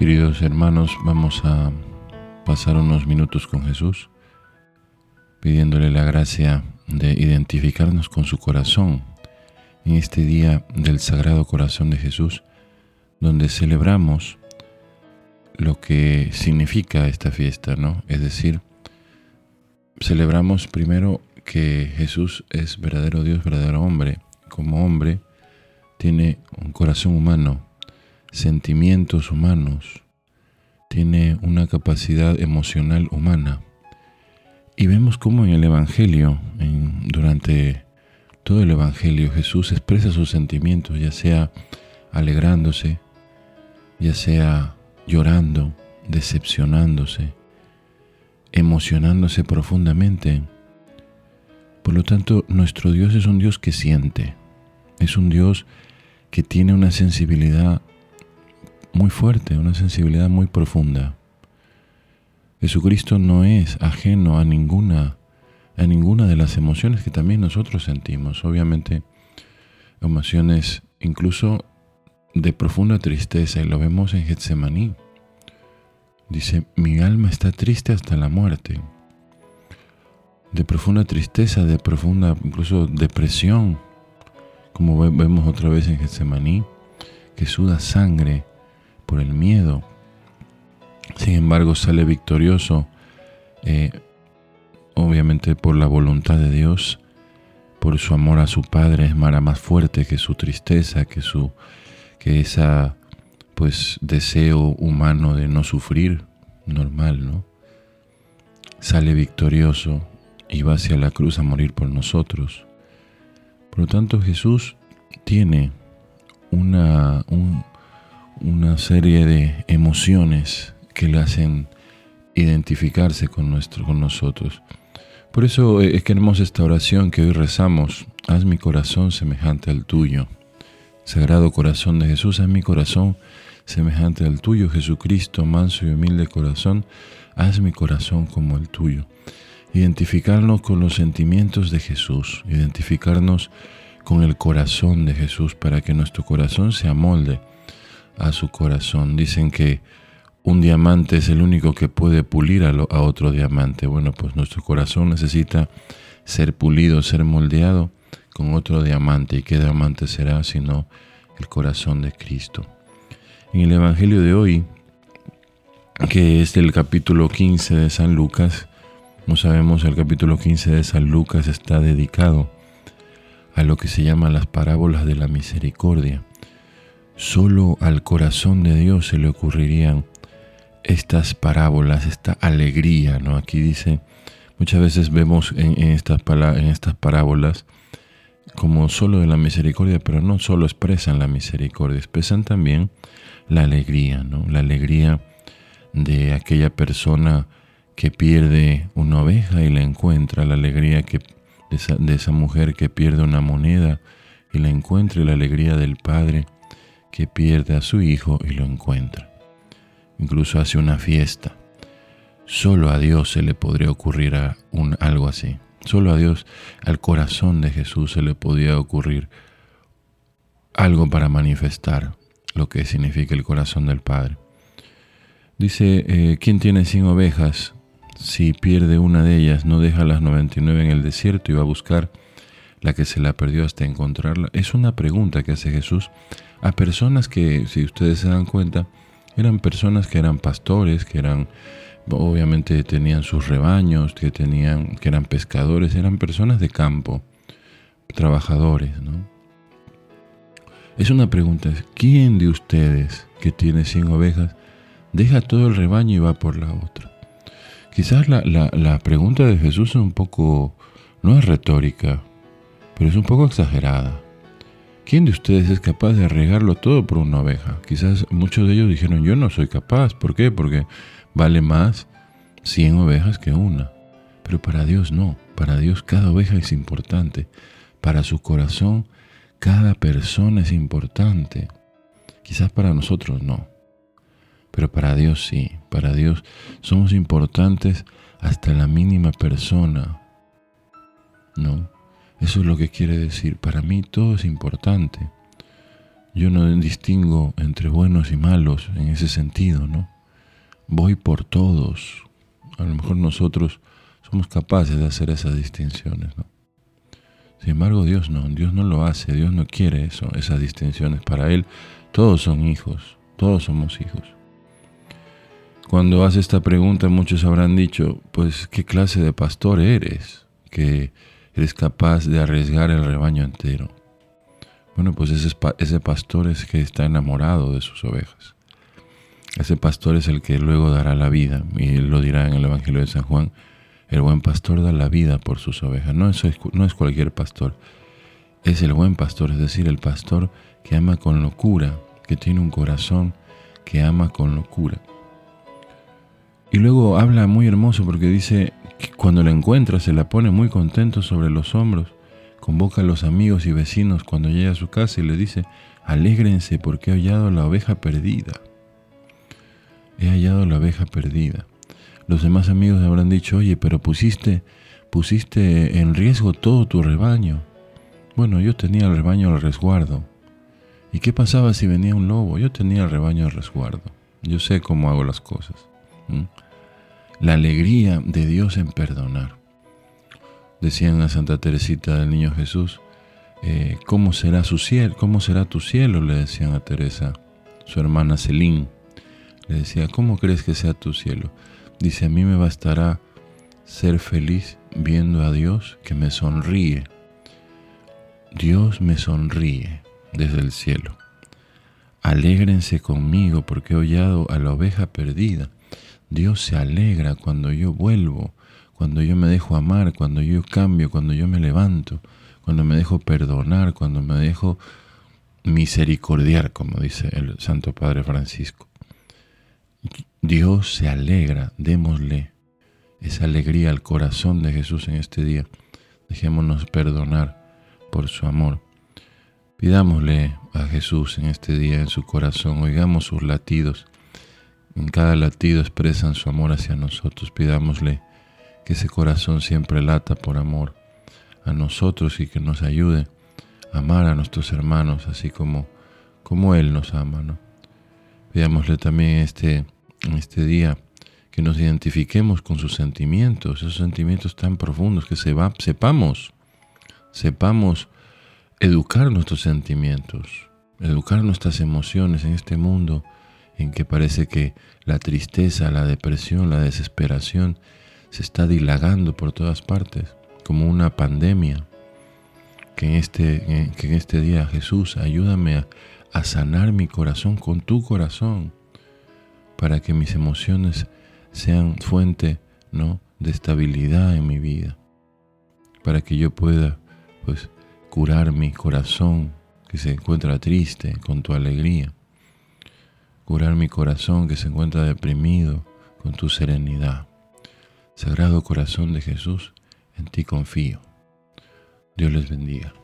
Queridos hermanos, vamos a pasar unos minutos con Jesús, pidiéndole la gracia de identificarnos con su corazón en este día del Sagrado Corazón de Jesús, donde celebramos lo que significa esta fiesta, ¿no? Es decir, celebramos primero que Jesús es verdadero Dios, verdadero hombre. Como hombre, tiene un corazón humano, sentimientos humanos, tiene una capacidad emocional humana. Y vemos cómo en el Evangelio, durante todo el Evangelio, Jesús expresa sus sentimientos, ya sea alegrándose, ya sea llorando, decepcionándose, emocionándose profundamente. Por lo tanto, nuestro Dios es un Dios que siente, es un Dios que tiene una sensibilidad muy fuerte, una sensibilidad muy profunda. Jesucristo no es ajeno a ninguna, a ninguna de las emociones que también nosotros sentimos. Obviamente, emociones incluso de profunda tristeza, y lo vemos en Getsemaní. Dice, mi alma está triste hasta la muerte. De profunda tristeza, de profunda incluso depresión, como vemos otra vez en Getsemaní, que suda sangre por el miedo. Sin embargo, sale victorioso, eh, obviamente por la voluntad de Dios, por su amor a su Padre, es más fuerte que su tristeza, que su que esa pues deseo humano de no sufrir, normal, ¿no? Sale victorioso y va hacia la cruz a morir por nosotros. Por lo tanto, Jesús tiene una, una serie de emociones que le hacen identificarse con, nuestro, con nosotros. Por eso es que queremos esta oración que hoy rezamos, haz mi corazón semejante al tuyo. Sagrado corazón de Jesús, haz mi corazón semejante al tuyo, Jesucristo, manso y humilde corazón, haz mi corazón como el tuyo. Identificarnos con los sentimientos de Jesús, identificarnos con el corazón de Jesús para que nuestro corazón se amolde a su corazón. Dicen que un diamante es el único que puede pulir a, a otro diamante. Bueno, pues nuestro corazón necesita ser pulido, ser moldeado con otro diamante. ¿Y qué diamante será sino el corazón de Cristo? En el Evangelio de hoy, que es del capítulo 15 de San Lucas, como sabemos, el capítulo 15 de San Lucas está dedicado a lo que se llama las parábolas de la misericordia. Solo al corazón de Dios se le ocurrirían estas parábolas, esta alegría, ¿no? Aquí dice, muchas veces vemos en, estas, en estas parábolas como solo de la misericordia, pero no solo expresan la misericordia, expresan también la alegría, ¿no? La alegría de aquella persona que pierde una oveja y la encuentra, la alegría que, de, esa, mujer que pierde una moneda y la encuentra, y la alegría del padre que pierde a su hijo y lo encuentra. Incluso hace una fiesta. Solo a Dios se le podría ocurrir algo así. Solo a Dios, al corazón de Jesús se le podía ocurrir algo para manifestar lo que significa el corazón del Padre. Dice, eh, ¿quién tiene cien ovejas? Si pierde una de ellas, no deja las 99 en el desierto y va a buscar la que se la perdió hasta encontrarla. Es una pregunta que hace Jesús a personas que, si ustedes se dan cuenta, eran personas que eran pastores, que eran, obviamente tenían sus rebaños, que tenían, que eran pescadores, eran personas de campo, trabajadores, ¿no? Es una pregunta, ¿quién de ustedes que tiene 100 ovejas deja todo el rebaño y va por la otra? Quizás la, la pregunta de Jesús es un poco, no es retórica, pero es un poco exagerada. ¿Quién de ustedes es capaz de arriesgarlo todo por una oveja? Quizás muchos de ellos dijeron, yo no soy capaz. ¿Por qué? Porque vale más 100 ovejas que una. Pero para Dios no. Para Dios cada oveja es importante. Para su corazón cada persona es importante. Quizás para nosotros no. Pero para Dios sí. Para Dios somos importantes hasta la mínima persona. ¿no? Eso es lo que quiere decir. Para mí todo es importante. Yo no distingo entre buenos y malos en ese sentido, ¿no? Voy por todos. A lo mejor nosotros somos capaces de hacer esas distinciones. Sin embargo, Dios no, Dios no lo hace, Dios no quiere eso, esas distinciones. Para Él todos son hijos, todos somos hijos. Cuando hace esta pregunta muchos habrán dicho, pues, ¿qué clase de pastor eres? Que eres capaz de arriesgar el rebaño entero. Bueno, pues ese, pastor es que está enamorado de sus ovejas. Ese pastor es el que luego dará la vida, y él lo dirá en el Evangelio de San Juan, el buen pastor da la vida por sus ovejas. No es, no es cualquier pastor, es el buen pastor, es decir, el pastor que ama con locura, que tiene un corazón que ama con locura. Y luego habla muy hermoso porque dice que cuando la encuentra se la pone muy contento sobre los hombros, convoca a los amigos y vecinos cuando llega a su casa y le dice, alégrense porque he hallado la oveja perdida. He hallado la oveja perdida. Los demás amigos habrán dicho, oye, pero pusiste, pusiste en riesgo todo tu rebaño. Bueno, yo tenía el rebaño al resguardo. ¿Y qué pasaba si venía un lobo? Yo tenía el rebaño al resguardo. Yo sé cómo hago las cosas. La alegría de Dios en perdonar. Decían a Santa Teresita del Niño Jesús, eh, ¿cómo será su? ¿Cómo será tu cielo? Le decían a Teresa, su hermana Celín. Le decía, ¿cómo crees que sea tu cielo? Dice, a mí me bastará ser feliz viendo a Dios que me sonríe. Dios me sonríe desde el cielo. Alégrense conmigo porque he hollado a la oveja perdida. Dios se alegra cuando yo vuelvo, cuando yo me dejo amar, cuando yo cambio, cuando yo me levanto, cuando me dejo perdonar, cuando me dejo misericordiar, como dice el Santo Padre Francisco. Dios se alegra, démosle esa alegría al corazón de Jesús en este día. Dejémonos perdonar por su amor. Pidámosle a Jesús en este día en su corazón, oigamos sus latidos en cada latido expresan su amor hacia nosotros. Pidámosle que ese corazón siempre lata por amor a nosotros y que nos ayude a amar a nuestros hermanos así como, como Él nos ama. ¿no? Pidámosle también este, en este día que nos identifiquemos con sus sentimientos, esos sentimientos tan profundos, que se sepamos, sepamos educar nuestros sentimientos, educar nuestras emociones en este mundo en que parece que la tristeza, la depresión, la desesperación se está dilagando por todas partes, como una pandemia. Que en este, que en este día, Jesús, ayúdame a sanar mi corazón con tu corazón, para que mis emociones sean fuente ¿no? de estabilidad en mi vida, para que yo pueda pues, curar mi corazón que se encuentra triste con tu alegría curar mi corazón que se encuentra deprimido con tu serenidad. Sagrado corazón de Jesús, en ti confío. Dios les bendiga.